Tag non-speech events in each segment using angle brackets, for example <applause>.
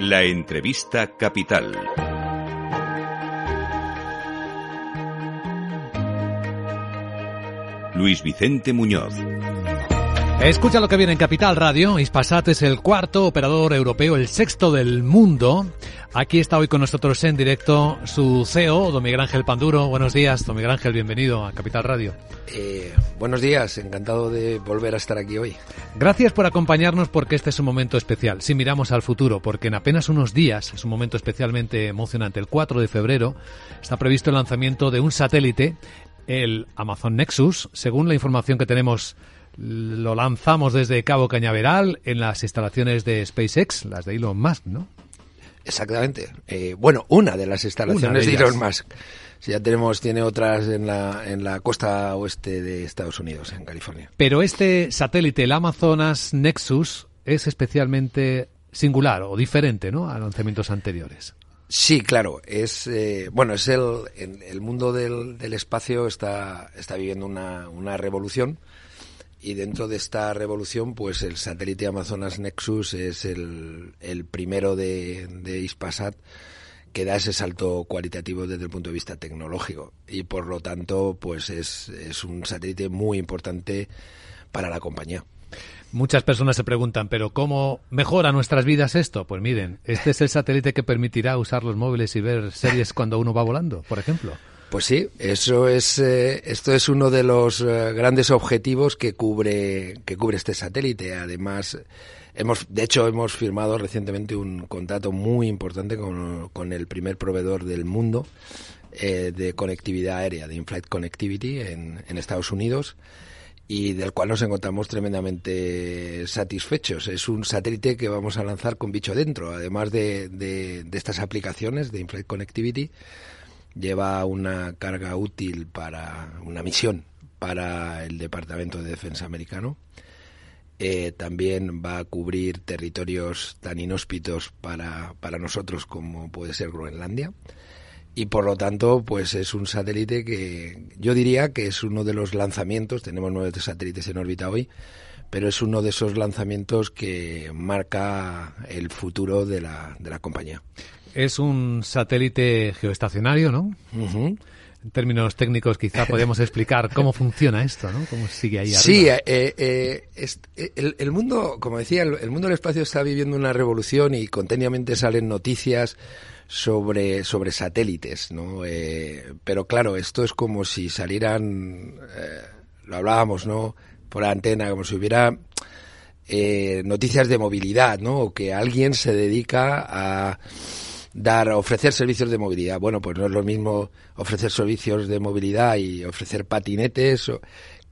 La entrevista capital. Luis Vicente Muñoz. Escucha lo que viene en Capital Radio. Ispasat es el cuarto operador europeo, el sexto del mundo. Aquí está hoy con nosotros en directo su CEO, don Miguel Ángel Panduro. Buenos días, don Miguel Ángel, bienvenido a Capital Radio. Eh, buenos días, encantado de volver a estar aquí hoy. Gracias por acompañarnos porque este es un momento especial. Si miramos al futuro, porque en apenas unos días es un momento especialmente emocionante. El 4 de febrero está previsto el lanzamiento de un satélite, el Amazon Nexus, según la información que tenemos lo lanzamos desde Cabo Cañaveral en las instalaciones de SpaceX, las de Elon Musk, ¿no? Exactamente. Eh, bueno, una de las instalaciones de, Elon Musk. Si ya tenemos, tiene otras en la, en la costa oeste de Estados Unidos, en California. Pero este satélite, el Amazonas Nexus, es especialmente singular o diferente, ¿no? A lanzamientos anteriores. Sí, claro. Es eh, bueno, es el, el mundo del, del espacio está, está viviendo una, una revolución y dentro de esta revolución, pues el satélite Amazonas Nexus es el, el primero de, de Ispasat que da ese salto cualitativo desde el punto de vista tecnológico y por lo tanto pues es, es un satélite muy importante para la compañía. Muchas personas se preguntan, pero ¿cómo mejora nuestras vidas esto? Pues miren, este es el satélite que permitirá usar los móviles y ver series cuando uno va volando, por ejemplo. Pues sí, eso es, eh, esto es uno de los eh, grandes objetivos que cubre, que cubre este satélite. Además, hemos, de hecho, hemos firmado recientemente un contrato muy importante con, con el primer proveedor del mundo eh, de conectividad aérea, de in-flight connectivity en, en Estados Unidos y del cual nos encontramos tremendamente satisfechos. Es un satélite que vamos a lanzar con bicho dentro, además de, de, de estas aplicaciones de in-flight connectivity lleva una carga útil para una misión para el Departamento de Defensa americano. Eh, también va a cubrir territorios tan inhóspitos para, para nosotros como puede ser Groenlandia. Y por lo tanto, pues es un satélite que yo diría que es uno de los lanzamientos, tenemos nueve satélites en órbita hoy, pero es uno de esos lanzamientos que marca el futuro de la, de la compañía. Es un satélite geoestacionario, ¿no? En términos técnicos, quizá podemos explicar cómo funciona esto, ¿no? Cómo sigue ahí arriba. Sí, eh, eh, eh, el, el, mundo, como decía, el, el, mundo del espacio está viviendo una revolución y continuamente salen noticias sobre, sobre satélites, ¿no? Eh, pero claro, esto es como si salieran, eh, lo hablábamos, ¿no? Por la antena, como si hubiera eh, noticias de movilidad, ¿no? O que alguien se dedica a dar, ofrecer servicios de movilidad. Bueno, pues no es lo mismo ofrecer servicios de movilidad y ofrecer patinetes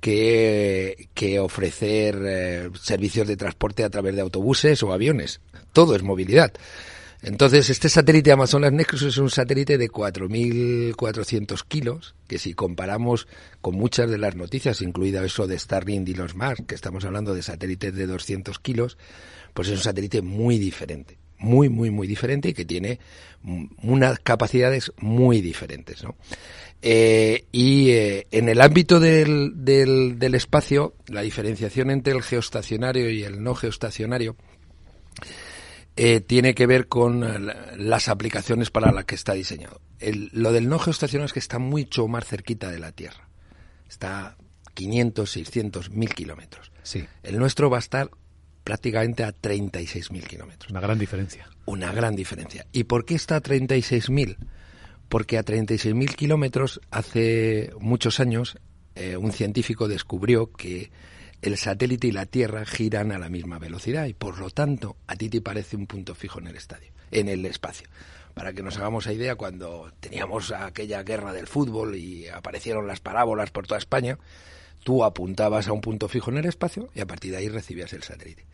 que, que ofrecer eh, servicios de transporte a través de autobuses o aviones. Todo es movilidad. Entonces, este satélite Amazonas Nexus es un satélite de 4.400 kilos, que si comparamos con muchas de las noticias, incluida eso de Starlink y los Mars, que estamos hablando de satélites de 200 kilos, pues es un satélite muy diferente muy, muy, muy diferente y que tiene unas capacidades muy diferentes. ¿no? Eh, y eh, en el ámbito del, del, del, espacio, la diferenciación entre el geoestacionario y el no geoestacionario eh, tiene que ver con las aplicaciones para las que está diseñado. El, lo del no geoestacionario es que está mucho más cerquita de la Tierra. Está 500, 600, 1000 kilómetros. Sí. El nuestro va a estar prácticamente a 36.000 kilómetros. Una gran diferencia. Una gran diferencia. ¿Y por qué está a 36.000? Porque a 36.000 kilómetros, hace muchos años, eh, un científico descubrió que el satélite y la Tierra giran a la misma velocidad y por lo tanto a ti te parece un punto fijo en el estadio, en el espacio. Para que nos hagamos la idea, cuando teníamos aquella guerra del fútbol y aparecieron las parábolas por toda España, tú apuntabas a un punto fijo en el espacio y a partir de ahí recibías el satélite.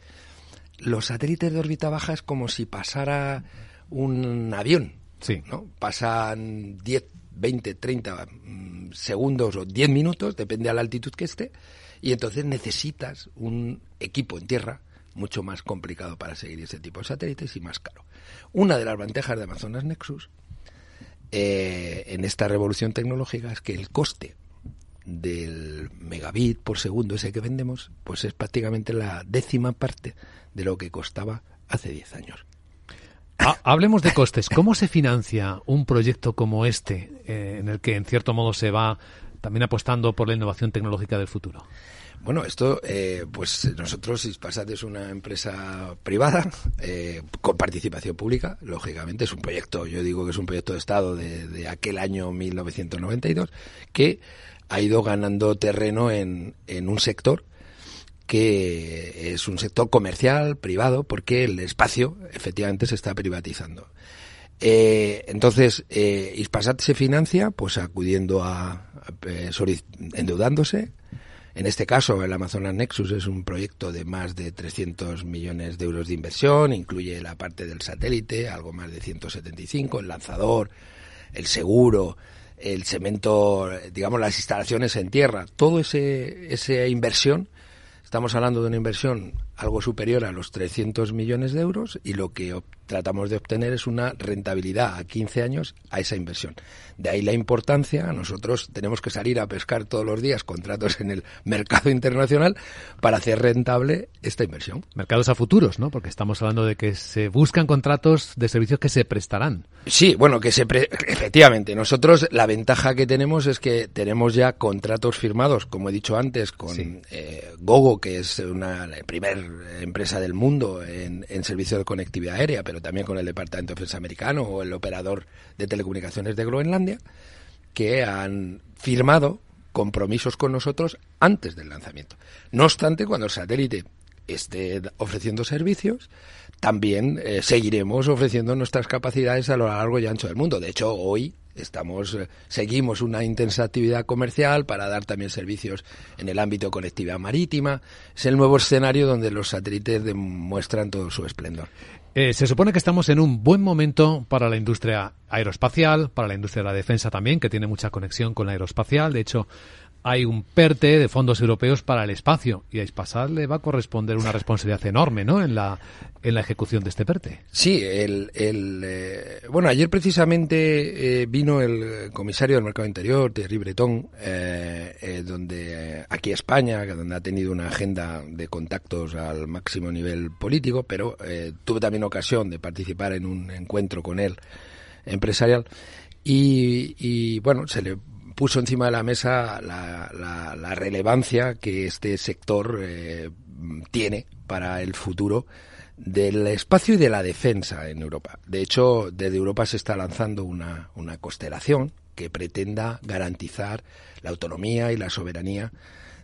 Los satélites de órbita baja es como si pasara un avión. Sí. ¿no? Pasan 10, 20, 30 segundos o 10 minutos, depende de la altitud que esté, y entonces necesitas un equipo en tierra mucho más complicado para seguir ese tipo de satélites y más caro. Una de las ventajas de Amazonas Nexus eh, en esta revolución tecnológica es que el coste del megabit por segundo ese que vendemos, pues es prácticamente la décima parte de lo que costaba hace 10 años. hablemos de costes. ¿Cómo se financia un proyecto como este, eh, en el que en cierto modo se va también apostando por la innovación tecnológica del futuro? Bueno, esto, eh, pues nosotros, Ispasat es una empresa privada eh, con participación pública, lógicamente, es un proyecto, yo digo que es un proyecto de Estado de, de aquel año 1992, que ha ido ganando terreno en, en un sector que es un sector comercial, privado, porque el espacio efectivamente se está privatizando. Eh, entonces, eh, Ispasat se financia pues acudiendo a, a, endeudándose. En este caso, el Amazonas Nexus es un proyecto de más de 300 millones de euros de inversión, incluye la parte del satélite, algo más de 175, el lanzador, el seguro, el cemento, digamos las instalaciones en tierra, todo ese esa inversión Estamos hablando de una inversión algo superior a los 300 millones de euros y lo que tratamos de obtener es una rentabilidad a 15 años a esa inversión. De ahí la importancia, nosotros tenemos que salir a pescar todos los días contratos en el mercado internacional para hacer rentable esta inversión. Mercados a futuros, ¿no? Porque estamos hablando de que se buscan contratos de servicios que se prestarán. Sí, bueno, que se pre efectivamente. Nosotros la ventaja que tenemos es que tenemos ya contratos firmados, como he dicho antes, con sí. eh, Gogo, que es una primer empresa del mundo en, en servicio de conectividad aérea, pero también con el Departamento de Defensa americano o el operador de telecomunicaciones de Groenlandia, que han firmado compromisos con nosotros antes del lanzamiento. No obstante, cuando el satélite esté ofreciendo servicios, también eh, seguiremos ofreciendo nuestras capacidades a lo largo y ancho del mundo. De hecho, hoy estamos eh, seguimos una intensa actividad comercial para dar también servicios en el ámbito de conectividad marítima. Es el nuevo escenario donde los satélites demuestran todo su esplendor. Eh, se supone que estamos en un buen momento para la industria aeroespacial, para la industria de la defensa también, que tiene mucha conexión con la aeroespacial. De hecho, hay un PERTE de fondos europeos para el espacio y a Ispasat le va a corresponder una responsabilidad enorme ¿no? en, la, en la ejecución de este PERTE. Sí, el, el eh, bueno, ayer precisamente eh, vino el comisario del Mercado Interior, Thierry Breton, eh, donde aquí España, donde ha tenido una agenda de contactos al máximo nivel político, pero tuve también ocasión de participar en un encuentro con él empresarial y, y bueno, se le puso encima de la mesa la, la, la relevancia que este sector eh, tiene para el futuro del espacio y de la defensa en Europa. De hecho, desde Europa se está lanzando una, una constelación que pretenda garantizar la autonomía y la soberanía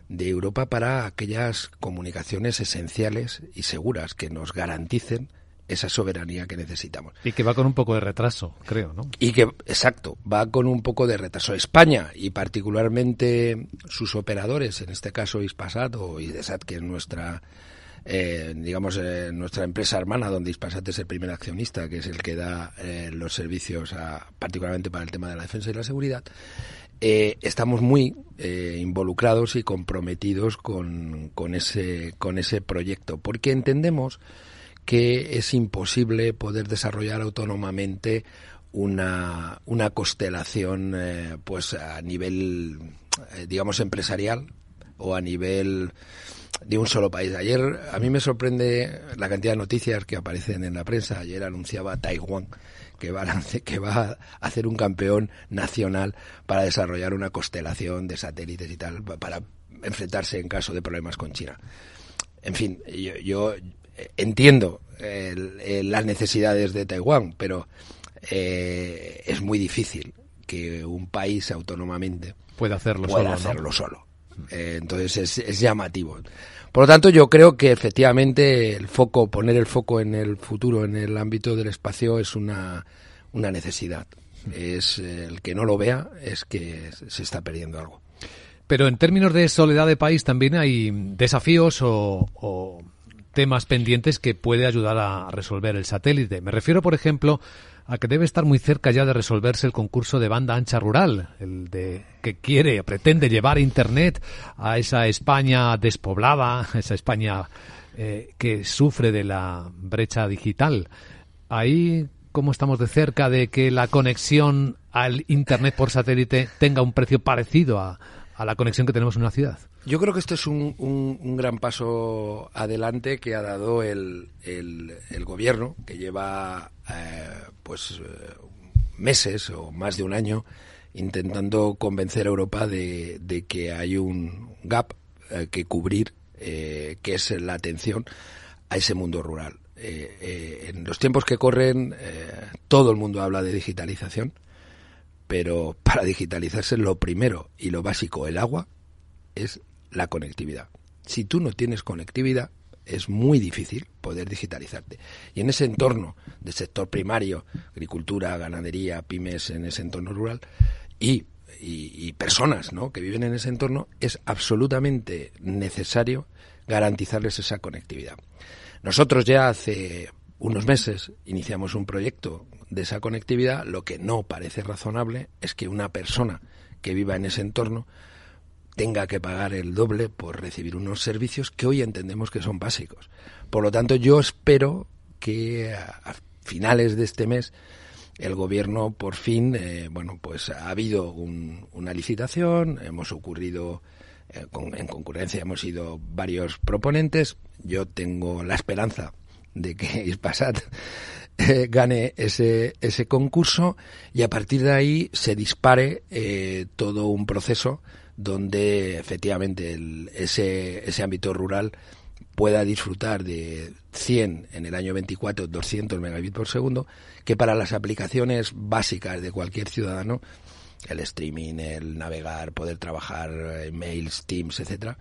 de Europa para aquellas comunicaciones esenciales y seguras que nos garanticen esa soberanía que necesitamos. Y que va con un poco de retraso, creo, ¿no? Y que, exacto, va con un poco de retraso. España y particularmente sus operadores, en este caso Ispasat o Idesat, que es nuestra, eh, digamos, eh, nuestra empresa hermana, donde Ispasat es el primer accionista, que es el que da eh, los servicios, a, particularmente para el tema de la defensa y la seguridad, eh, estamos muy eh, involucrados y comprometidos con, con, ese, con ese proyecto, porque entendemos que es imposible poder desarrollar autónomamente una, una constelación eh, pues a nivel eh, digamos empresarial o a nivel de un solo país. Ayer a mí me sorprende la cantidad de noticias que aparecen en la prensa. Ayer anunciaba Taiwán que va, a, que va a hacer un campeón nacional para desarrollar una constelación de satélites y tal, para enfrentarse en caso de problemas con China. En fin, yo, yo entiendo eh, las necesidades de Taiwán, pero eh, es muy difícil que un país autónomamente pueda hacerlo pueda solo. Hacerlo ¿no? solo. Eh, entonces es, es, llamativo. Por lo tanto, yo creo que efectivamente el foco, poner el foco en el futuro, en el ámbito del espacio, es una, una necesidad. Es el que no lo vea es que se está perdiendo algo. Pero en términos de soledad de país también hay desafíos o, o temas pendientes que puede ayudar a resolver el satélite. Me refiero, por ejemplo, a que debe estar muy cerca ya de resolverse el concurso de banda ancha rural, el de que quiere, pretende llevar Internet a esa España despoblada, <laughs> esa España eh, que sufre de la brecha digital. Ahí, ¿cómo estamos de cerca de que la conexión al Internet por satélite tenga un precio parecido a, a la conexión que tenemos en una ciudad. Yo creo que este es un, un, gran paso adelante que ha dado el, el, gobierno, que lleva eh, pues eh, meses o más de un año intentando convencer a Europa de, de que hay un gap eh, que cubrir, que es la atención a ese mundo rural. en los tiempos que corren, todo el mundo habla de digitalización pero para digitalizarse lo primero y lo básico, el agua, es la conectividad. Si tú no tienes conectividad, es muy difícil poder digitalizarte. Y en ese entorno del sector primario, agricultura, ganadería, pymes en ese entorno rural y, y, personas ¿no? que viven en ese entorno, es absolutamente necesario garantizarles esa conectividad. Nosotros ya hace unos meses iniciamos un proyecto de esa conectividad, lo que no parece razonable es que una persona que viva en ese entorno tenga que pagar el doble por recibir unos servicios que hoy entendemos que son básicos. Por lo tanto, yo espero que a finales de este mes el gobierno por fin, eh, bueno, pues ha habido una licitación, hemos ocurrido eh, en concurrencia, hemos sido varios proponentes. Yo tengo la esperanza de que <laughs> Ispasat eh, gane ese, ese concurso y a partir de ahí se dispare eh, todo un proceso donde efectivamente ese, ese ámbito rural pueda disfrutar de 100 en el año 24, 200 megabits por segundo, que para las aplicaciones básicas de cualquier ciudadano, el streaming, el navegar, poder trabajar, mails, Teams, etcétera,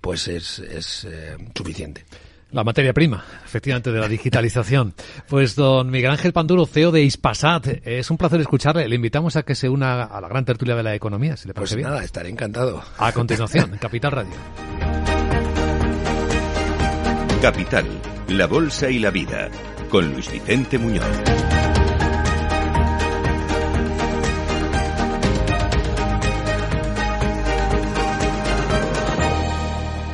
pues es, es eh, suficiente. La materia prima, efectivamente, de la digitalización. Pues don Miguel Ángel Panduro, CEO de Ispasat, es un placer escucharle. Le invitamos a que se una a la gran tertulia de la economía, si le parece pues bien. nada, estaré encantado. A continuación, Capital Radio. Capital, la bolsa y la vida, con Luis Vicente Muñoz.